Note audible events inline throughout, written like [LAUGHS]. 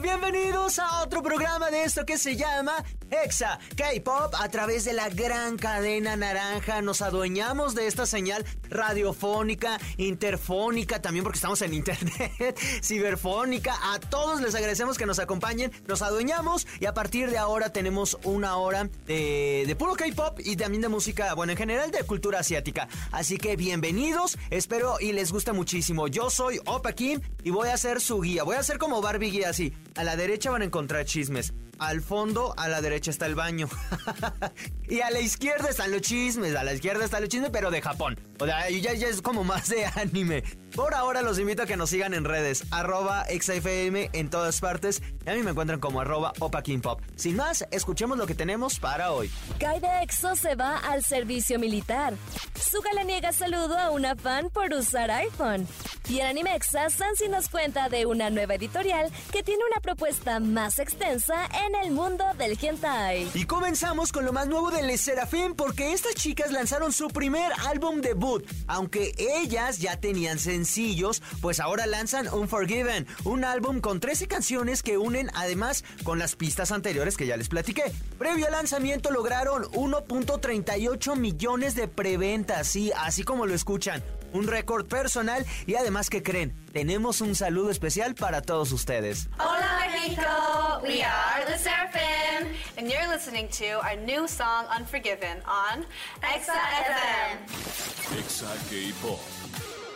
Bienvenidos a otro programa de esto que se llama Exa K-Pop a través de la gran cadena naranja. Nos adueñamos de esta señal radiofónica, interfónica, también porque estamos en internet, [LAUGHS] ciberfónica. A todos les agradecemos que nos acompañen, nos adueñamos y a partir de ahora tenemos una hora de, de puro K-Pop y también de música, bueno, en general de cultura asiática. Así que bienvenidos, espero y les gusta muchísimo. Yo soy Opa Kim y voy a ser su guía. Voy a ser como Barbie guía así. A la derecha van a encontrar chismes. Al fondo, a la derecha está el baño. [LAUGHS] y a la izquierda están los chismes. A la izquierda están los chismes, pero de Japón. O sea, ya, ya es como más de anime. Por ahora los invito a que nos sigan en redes, arroba XFM en todas partes. Y a mí me encuentran como arroba Opa King Pop. Sin más, escuchemos lo que tenemos para hoy. Kai de EXO se va al servicio militar. Suga le niega saludo a una fan por usar iPhone. Y en Animexa, Sansi nos cuenta de una nueva editorial que tiene una propuesta más extensa en el mundo del hentai. Y comenzamos con lo más nuevo de Les Serafim porque estas chicas lanzaron su primer álbum debut. Aunque ellas ya tenían sencillos, pues ahora lanzan Unforgiven, un álbum con 13 canciones que unen además con las pistas anteriores que ya les platiqué. Previo al lanzamiento lograron 1.38 millones de preventas, sí, así como lo escuchan. Un récord personal y además que creen, tenemos un saludo especial para todos ustedes. Hola Mexico, we are the Seraphim, and you're listening to our new song Unforgiven on Exa FM. Exa K-Pop.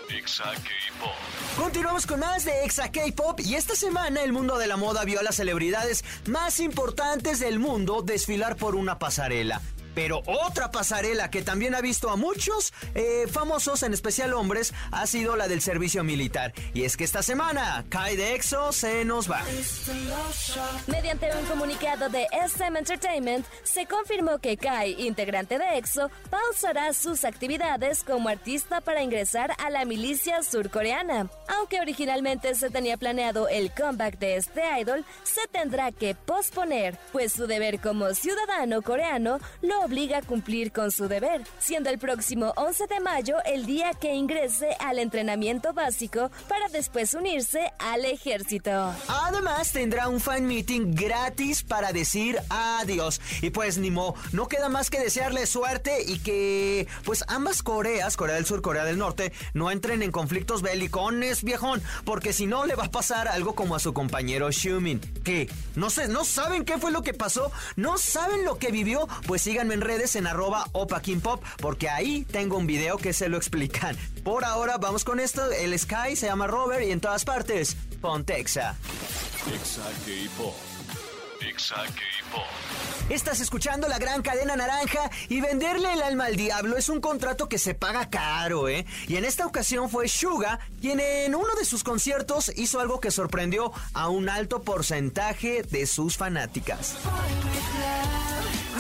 K-Pop. Continuamos con más de Exa K-Pop y esta semana el mundo de la moda vio a las celebridades más importantes del mundo desfilar por una pasarela. Pero otra pasarela que también ha visto a muchos eh, famosos, en especial hombres, ha sido la del servicio militar. Y es que esta semana, Kai de EXO se nos va. Mediante un comunicado de SM Entertainment, se confirmó que Kai, integrante de EXO, pausará sus actividades como artista para ingresar a la milicia surcoreana. Aunque originalmente se tenía planeado el comeback de este idol, se tendrá que posponer, pues su deber como ciudadano coreano lo obliga a cumplir con su deber, siendo el próximo 11 de mayo el día que ingrese al entrenamiento básico para después unirse al ejército. Además tendrá un fan meeting gratis para decir adiós. Y pues ni mo, no queda más que desearle suerte y que pues ambas Coreas, Corea del Sur, Corea del Norte, no entren en conflictos bélicones, viejón, porque si no le va a pasar algo como a su compañero Xiumin. ¿Qué? No sé, no saben qué fue lo que pasó, no saben lo que vivió, pues síganme en redes en arroba Opa King Pop, porque ahí tengo un video que se lo explican. Por ahora vamos con esto, el Sky se llama Robert y en todas partes, Pontexa. Exa K-Pop. Estás escuchando la gran cadena naranja y venderle el alma al diablo es un contrato que se paga caro, ¿eh? Y en esta ocasión fue Suga quien en uno de sus conciertos hizo algo que sorprendió a un alto porcentaje de sus fanáticas.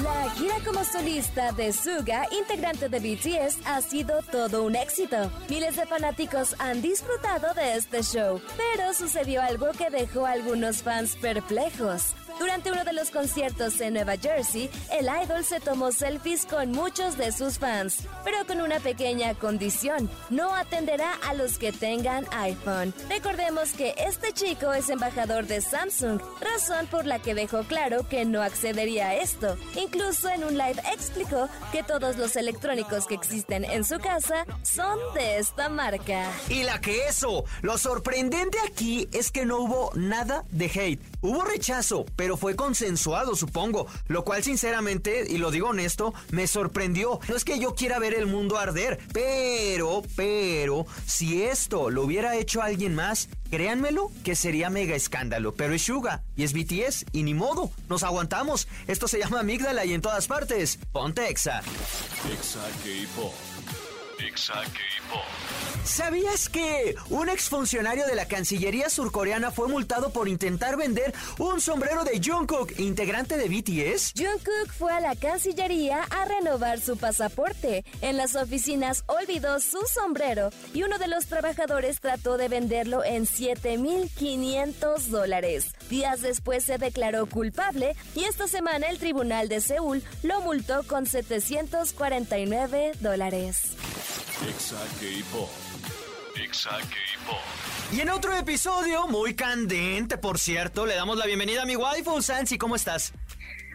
La gira como solista de Suga, integrante de BTS, ha sido todo un éxito. Miles de fanáticos han disfrutado de este show, pero sucedió algo que dejó a algunos fans perplejos. Durante uno de los conciertos en Nueva Jersey, el idol se tomó selfies con muchos de sus fans, pero con una pequeña condición, no atenderá a los que tengan iPhone. Recordemos que este chico es embajador de Samsung, razón por la que dejó claro que no accedería a esto. Incluso en un live explicó que todos los electrónicos que existen en su casa son de esta marca. Y la que eso, lo sorprendente aquí es que no hubo nada de hate. Hubo rechazo, pero fue consensuado, supongo, lo cual sinceramente, y lo digo honesto, me sorprendió. No es que yo quiera ver el mundo arder, pero, pero, si esto lo hubiera hecho alguien más, créanmelo que sería mega escándalo. Pero es Suga y es BTS y ni modo, nos aguantamos. Esto se llama amígdala y en todas partes. Ponte Exa. Exa K-Pop. ¿Sabías que un exfuncionario de la Cancillería surcoreana fue multado por intentar vender un sombrero de Jungkook, integrante de BTS? Jungkook fue a la Cancillería a renovar su pasaporte. En las oficinas olvidó su sombrero y uno de los trabajadores trató de venderlo en 7.500 dólares. Días después se declaró culpable y esta semana el Tribunal de Seúl lo multó con 749 dólares. Exa K-Pop. Exa K-Pop. Y en otro episodio, muy candente, por cierto, le damos la bienvenida a mi waifu, Sansi. ¿Cómo estás?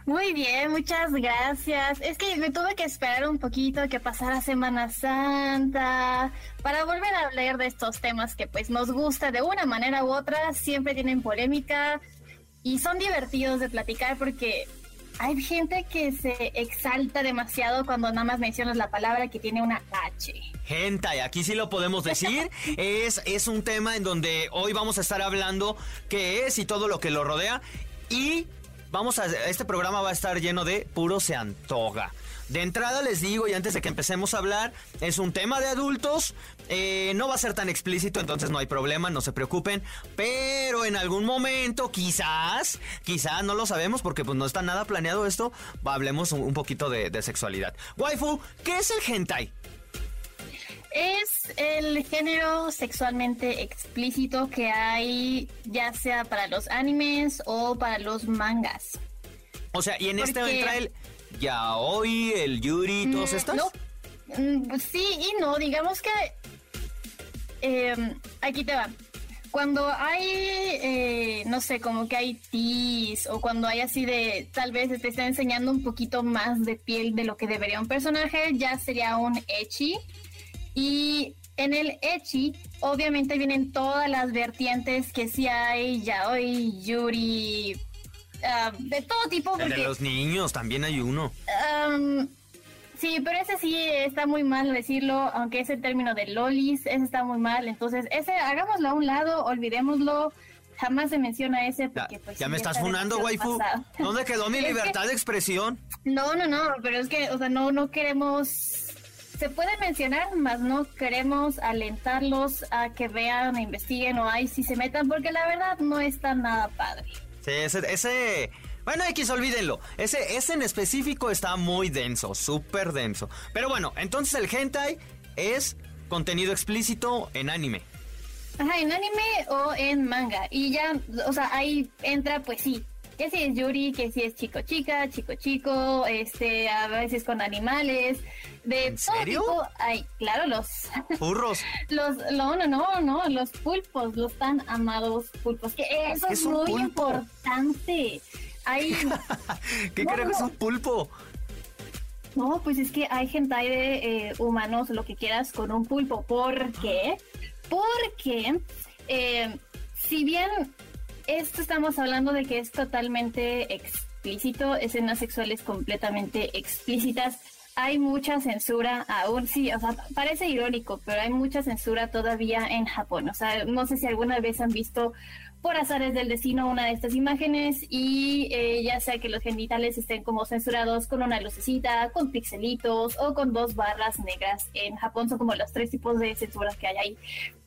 Muy bien, muchas gracias. Es que me tuve que esperar un poquito que pasara Semana Santa para volver a hablar de estos temas que pues nos gusta de una manera u otra, siempre tienen polémica y son divertidos de platicar porque hay gente que se exalta demasiado cuando nada más mencionas la palabra que tiene una H. Gente, aquí sí lo podemos decir. [LAUGHS] es, es un tema en donde hoy vamos a estar hablando qué es y todo lo que lo rodea. Y vamos a. Este programa va a estar lleno de puro se antoja. De entrada les digo, y antes de que empecemos a hablar, es un tema de adultos. eh, no va a ser tan explícito, entonces no hay problema, no se preocupen. Pero en algún momento, quizás, quizás no lo sabemos porque pues no está nada planeado esto. Hablemos un, un poquito de, de sexualidad. Waifu, ¿qué es el hentai? Es el género sexualmente explícito que hay ya sea para los animes o para los mangas. O sea, y en este entra el yaoi, el yuri, todos Mm, estos. No, Mm, sí y no, digamos que eh, aquí te va. Cuando hay, eh, no sé, como que hay tis o cuando hay así de, tal vez te está enseñando un poquito más de piel de lo que debería un personaje, ya sería un echi. Y en el echi, obviamente vienen todas las vertientes que sí hay, yaoi, yuri, ah, de todo tipo. El de porque- los niños, también hay uno. Am, sí, pero ese sí está muy mal decirlo, aunque ese término de lolis, ese está muy mal. Entonces, ese hagámoslo a un lado, olvidémoslo. Jamás se menciona ese Ya, porque pues ya sí, me estás está funando, waifu. pasado. [LAUGHS] ¿Dónde quedó mi que- libertad de expresión? No, no, no, pero es que, o sea, no, no queremos. Se puede mencionar, mas no queremos alentarlos a que vean, e investiguen o ahí si se metan, porque la verdad no está nada padre. Sí, ese, ese... Bueno, X, olvídenlo. Ese, ese en específico está muy denso, súper denso. Pero bueno, entonces el hentai es contenido explícito en anime. Ajá, en anime o en manga. Y ya, o sea, ahí entra, pues sí. Que si es Yuri, que si es chico chica, chico chico, este, a veces con animales, de ¿En todo serio? tipo. Ay, claro, los, Furros. [LAUGHS] los, no, no, no, no, los pulpos, los tan amados pulpos, que eso ¿Qué es muy pulpo? importante. Hay, [LAUGHS] ¿Qué No, es un pulpo? No, pues es que hay hentai de eh, humanos, lo que quieras, con un pulpo. ¿Por qué? Porque eh, si bien esto estamos hablando de que es totalmente explícito, escenas sexuales completamente explícitas, hay mucha censura aún, sí, o sea, parece irónico, pero hay mucha censura todavía en Japón. O sea, no sé si alguna vez han visto por azares del destino una de estas imágenes y eh, ya sea que los genitales estén como censurados con una lucecita, con pixelitos o con dos barras negras. En Japón son como los tres tipos de censuras que hay ahí.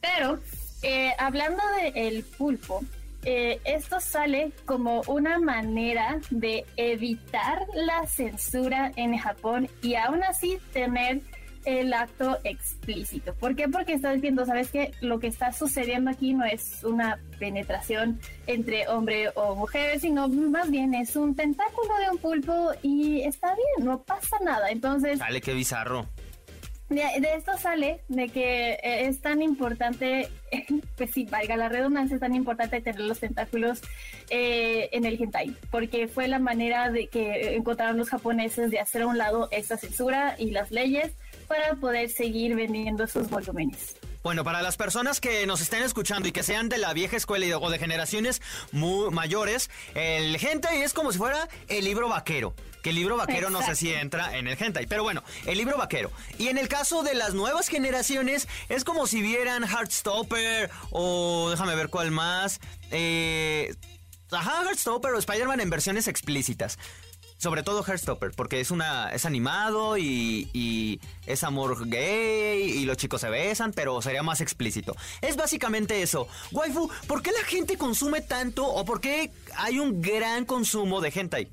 Pero eh, hablando del pulpo, eh, esto sale como una manera de evitar la censura en Japón y aún así tener el acto explícito. ¿Por qué? Porque estás viendo, ¿sabes qué? Lo que está sucediendo aquí no es una penetración entre hombre o mujer, sino más bien es un tentáculo de un pulpo y está bien, no pasa nada. Entonces, Dale, qué bizarro. De, esto sale de que eh, es tan importante, [LAUGHS] pues sí, valga la redundancia, es tan importante tener los tentáculos eh, en el hentai, porque fue la manera de que encontraron los japoneses de hacer a un lado esta censura y las leyes para poder seguir vendiendo sus volúmenes. Bueno, para las personas que nos estén escuchando y que sean de la vieja escuela y de- o de generaciones muy mayores, el hentai es como si fuera el libro vaquero. Que el libro vaquero no sé si entra en el hentai, pero bueno, el libro vaquero. Y en el caso de las nuevas generaciones, es como si vieran Heartstopper o déjame ver cuál más. Eh, ajá, Heartstopper o Spider-Man en versiones explícitas. Sobre todo Heartstopper, porque es una es animado y, y, es amor gay y los chicos se besan, pero sería más explícito. Es básicamente eso. Waifu, ¿por qué la gente consume tanto o por qué hay un gran consumo de hentai?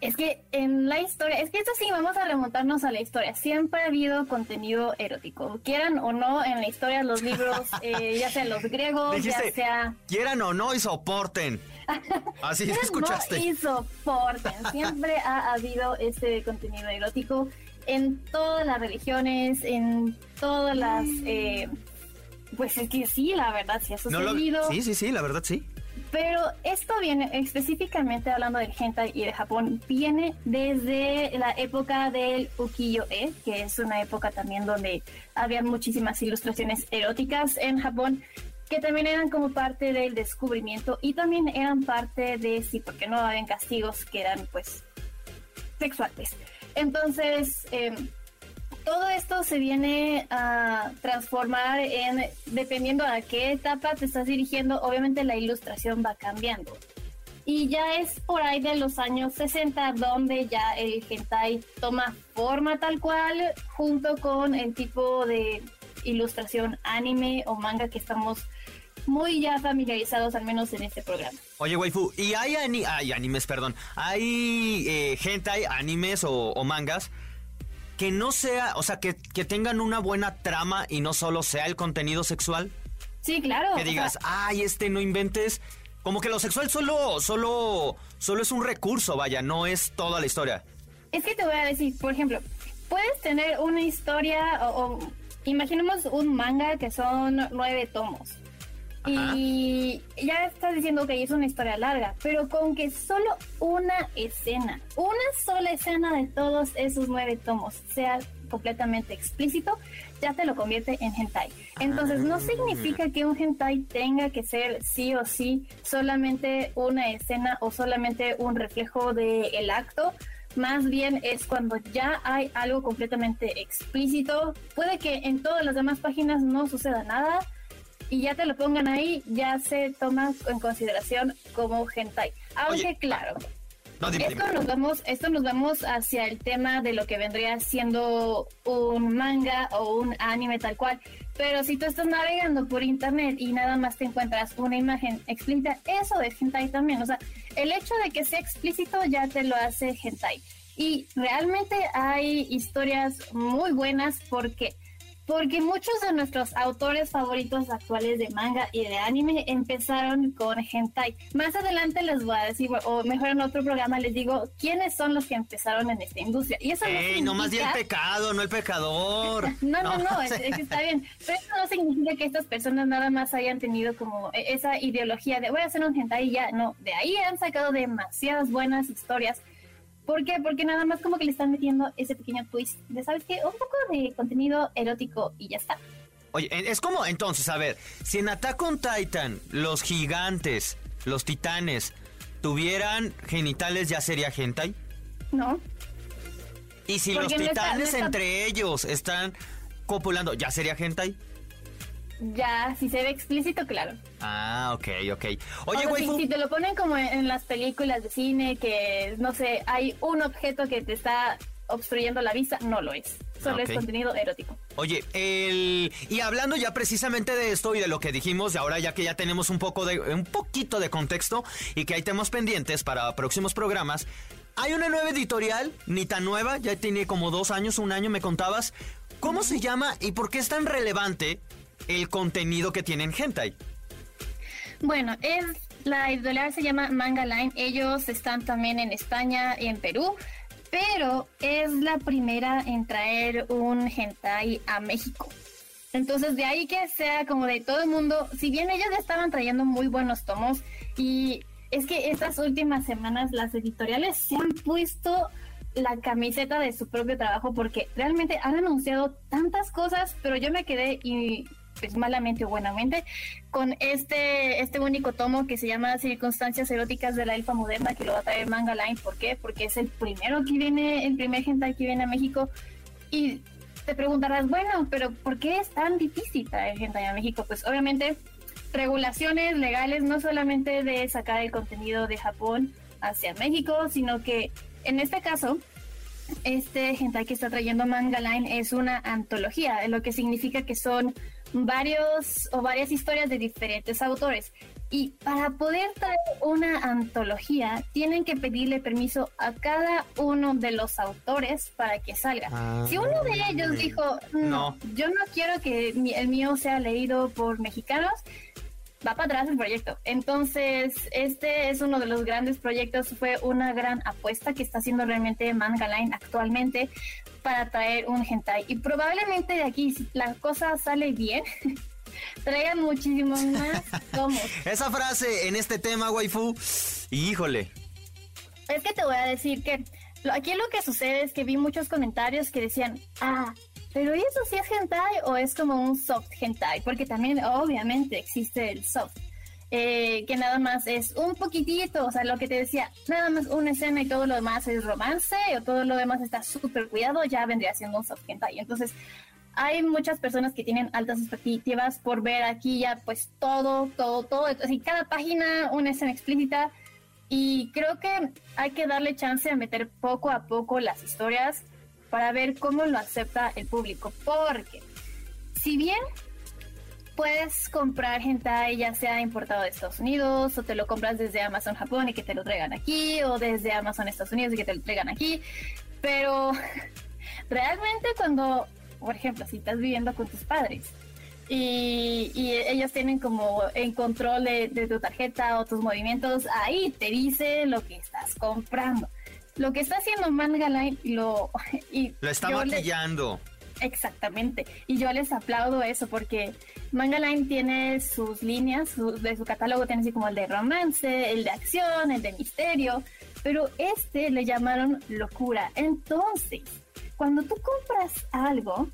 Es que en la historia, es que esto sí, vamos a remontarnos a la historia. Siempre ha habido contenido erótico, quieran o no, en la historia, los libros, [LAUGHS] eh, ya sea los griegos, ya sea... Quieran o no y soporten. [LAUGHS] Así escuchaste. No y soporten. Siempre ha habido este contenido erótico en todas las religiones, en todas las... Eh, pues es que sí, la verdad, sí ha sucedido. sí, sí, sí, la verdad sí. Pero esto viene específicamente hablando del hentai y de Japón, viene desde la época del ukiyo-e, que es una época también donde había muchísimas ilustraciones eróticas en Japón, que también eran como parte del descubrimiento y también eran parte de, sí, porque no habían castigos que eran pues sexuales. Entonces, eh, todo esto se viene a transformar en, dependiendo a qué etapa te estás dirigiendo, obviamente la ilustración va cambiando. Y ya es por ahí de los años 60 donde ya el hentai toma forma tal cual, junto con el tipo de ilustración anime o manga que estamos muy ya familiarizados, al menos en este programa. Oye, waifu, ¿y hay, hay animes, perdón? ¿Hay eh, hentai, animes o mangas que no sea, o sea, que, tengan una buena trama y no solo sea el contenido sexual? Sí, claro. Que digas, ay, este no inventes. Como que lo sexual solo, solo, solo es un recurso, vaya, no es toda la historia. Es que te voy a decir, por ejemplo, puedes tener una historia o imaginemos un manga que son nueve tomos. Y ya estás diciendo que es una historia larga, pero con que solo una escena, una sola escena de todos esos nueve tomos sea completamente explícito, ya te lo convierte en hentai. Entonces no significa que un hentai tenga que ser sí o sí solamente una escena o solamente un reflejo del acto. Más bien es cuando ya hay algo completamente explícito. Puede que en todas las demás páginas no suceda nada, y ya te lo pongan ahí, ya se toma en consideración como hentai. Aunque claro, esto nos vamos, esto nos vamos hacia el tema de lo que vendría siendo un manga o un anime tal cual. Pero si tú estás navegando por internet y nada más te encuentras una imagen explícita, eso es hentai también. O sea, el hecho de que sea explícito ya te lo hace hentai. Y realmente hay historias muy buenas porque porque muchos de nuestros autores favoritos actuales de manga y de anime empezaron con hentai. Más adelante les voy a decir, o mejor en otro programa les digo, quiénes son los que empezaron en esta industria. Y eso Ey, no, más bien el pecado, no el pecador. [LAUGHS] no, no, no, está bien. Pero eso no significa que estas personas nada más hayan tenido como e, esa ideología de voy a hacer un hentai y ya. No, de ahí han sacado demasiadas buenas historias ¿Por qué? Porque nada más como que le están metiendo ese pequeño twist de, ¿sabes qué? Un poco de contenido erótico y ya está. Oye, es como entonces, a ver, si en Attack on Titan los gigantes, los titanes, tuvieran genitales, ¿ya sería hentai? No. ¿Y si los titanes entre ellos están copulando, ¿ya sería hentai? Ya, si se ve explícito, claro. Ah, ok, ok. Oye, güey. Si, te lo ponen como en, las películas de cine, que no sé, hay un objeto que te está obstruyendo la vista, no lo es. Solo es contenido erótico. Oye, el y hablando ya precisamente de esto y de lo que dijimos, y ahora ya que ya tenemos un poco de un poquito de contexto y que hay temas pendientes para próximos programas, hay una nueva editorial, ni tan nueva, ya tiene como dos años, un año, me contabas. ¿Cómo se llama y por qué es tan relevante el contenido que tienen Hentai? Bueno, es la editorial se llama Manga Line. Ellos están también en España y en Perú, pero es la primera en traer un hentai a México. Entonces de ahí que sea como de todo el mundo, si bien ellos estaban trayendo muy buenos tomos y es que estas últimas semanas las editoriales se han puesto la camiseta de su propio trabajo porque realmente han anunciado tantas cosas, pero yo me quedé y pues malamente o buenamente, con este, este único tomo que se llama Circunstancias eróticas de la elfa moderna, que lo va a traer Manga Line. ¿Por qué? Porque es el primero que viene, el primer hentai que viene a México. Y te preguntarás, bueno, pero ¿por qué es tan difícil traer hentai a México? Pues obviamente regulaciones legales, no solamente de sacar el contenido de Japón, hacia México, sino que en este caso, este hentai que está trayendo Manga Line es una antología, lo que significa que son varios o varias historias de diferentes autores. Y para poder traer una antología, tienen que pedirle permiso a cada uno de los autores para que salga. si uno de ellos dijo, no, yo no quiero que el mío sea leído por mexicanos, va para atrás el proyecto. Entonces, este es uno de los grandes proyectos, fue una gran apuesta que está haciendo realmente Manga Line actualmente para traer un hentai. Y probablemente de aquí, si la cosa sale bien, [LAUGHS] traigan muchísimos más [LAUGHS] tomos. Esa frase en este tema, waifu, híjole. Es que te voy a decir que aquí lo que sucede es que vi muchos comentarios que decían, ah, pero eso sí es hentai o es como un soft hentai? Porque también obviamente existe el soft. Eh, que nada más es un poquitito, o sea, lo que te decía, nada más una escena y todo lo demás es romance o todo lo demás está súper cuidado, ya vendría siendo un soft hentai. Entonces, hay muchas personas que tienen altas expectativas por ver aquí ya pues todo, todo, todo, así cada página una escena explícita y creo que hay que darle chance a meter poco a poco las historias para ver cómo lo acepta el público, porque si bien puedes comprar hentai ya sea importado de Estados Unidos o te lo compras desde Amazon Japón y que te lo traigan aquí o desde Amazon Estados Unidos y que te lo traigan aquí, pero [LAUGHS] realmente cuando por ejemplo, si estás viviendo con tus padres y, ellos tienen como en control de, tu tarjeta o tus movimientos, ahí te dice lo que estás comprando. Lo que está haciendo Mangaline lo, [LAUGHS] y lo está maquillando. exactamente. Y yo les aplaudo eso porque Mangaline tiene sus líneas de su catálogo, tiene así como el de romance, el de acción, el de misterio, pero este le llamaron locura. Entonces, cuando tú compras algo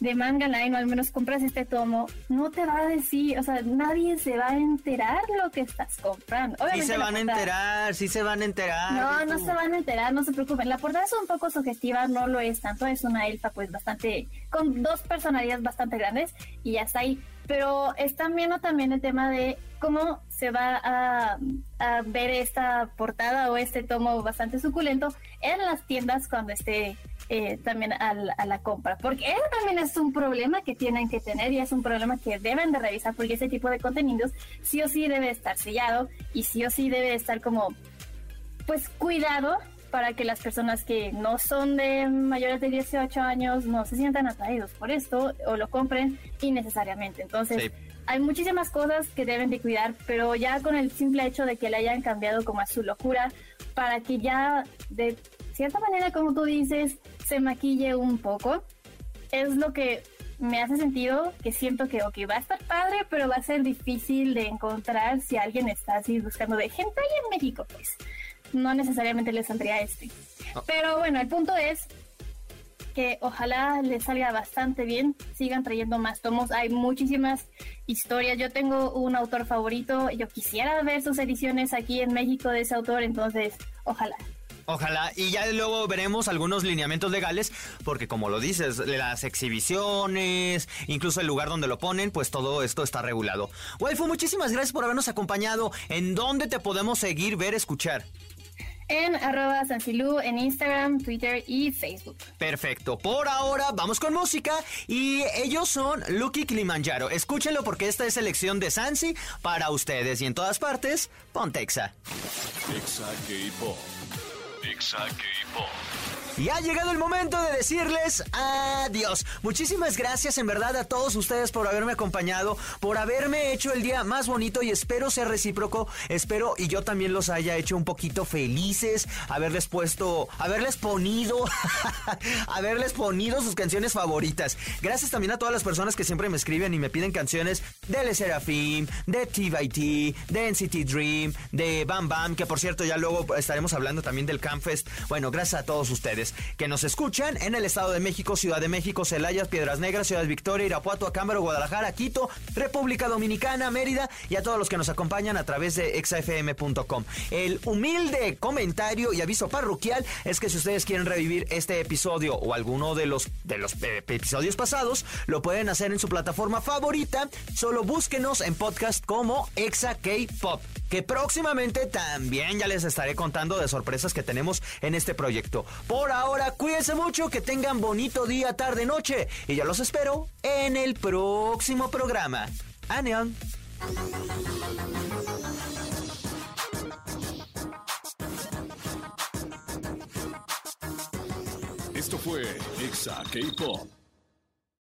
de Manga Line, o al menos compras este tomo, no te va a decir, o sea, nadie se va a enterar lo que estás comprando. sí se van a enterar, sí se van a enterar. No, no se van a enterar, no se preocupen. La portada es un poco sugestiva, no lo es tanto, es una elfa pues bastante, con dos personalidades bastante grandes y ya está ahí. Pero están viendo también el tema de cómo se va a, a ver esta portada o este tomo bastante suculento en las tiendas cuando esté eh, también a la, compra, porque eso también es un problema que tienen que tener y es un problema que deben de revisar porque ese tipo de contenidos sí o sí debe estar sellado y sí o sí debe estar como pues cuidado para que las personas que no son de mayores de 18 años no se sientan atraídos por esto o lo compren innecesariamente. Entonces, hay muchísimas cosas que deben de cuidar, pero ya con el simple hecho de que le hayan cambiado como a su locura, para que ya de cierta manera, como tú dices, se maquille un poco. Es lo que me hace sentido que siento que, ok, va a estar padre, pero va a ser difícil de encontrar si alguien está así buscando de gente ahí en México, pues no necesariamente le saldría este. Ah. Pero bueno, el punto es que ojalá les salga bastante bien, sigan trayendo más tomos, hay muchísimas historias, yo tengo un autor favorito, yo quisiera ver sus ediciones aquí en México de ese autor, entonces ojalá. Ojalá, y ya luego veremos algunos lineamientos legales, porque como lo dices, las exhibiciones, incluso el lugar donde lo ponen, pues todo esto está regulado. Waifu, muchísimas gracias por habernos acompañado. ¿En dónde te podemos seguir, ver, escuchar? en arroba en Instagram, Twitter y Facebook. Perfecto. Por ahora vamos con música y ellos son Lucky Kilimanjaro. Escúchenlo porque esta es selección de Sansi para ustedes y en todas partes, Pontexa. Exa K-Pop. Miksa K-Pop. Y ha llegado el momento de decirles adiós. Muchísimas gracias en verdad a todos ustedes por haberme acompañado, por haberme hecho el día más bonito y espero ser recíproco. Espero y yo también los haya hecho un poquito felices, haberles puesto, haberles ponido, [LAUGHS] haberles ponido sus canciones favoritas. Gracias también a todas las personas que siempre me escriben y me piden canciones de Le Serafim, de T de NCT Dream, de Bam Bam, que por cierto ya luego estaremos hablando también del Campfest. Bueno, gracias a todos ustedes que nos escuchan en el Estado de México, Ciudad de México, Celaya, Piedras Negras, Ciudad Victoria, Irapuato, Acámbaro, Guadalajara, Quito, República Dominicana, Mérida y a todos los que nos acompañan a través de exafm.com. El humilde comentario y aviso parroquial es que si ustedes quieren revivir este episodio o alguno de los, de los eh, episodios pasados, lo pueden hacer en su plataforma favorita. Solo búsquenos en podcast como Exa K-Pop. Que próximamente también ya les estaré contando de sorpresas que tenemos en este proyecto. Por ahora, cuídense mucho, que tengan bonito día, tarde, noche y ya los espero en el próximo programa. Aneon. Esto fue Exa K-Pop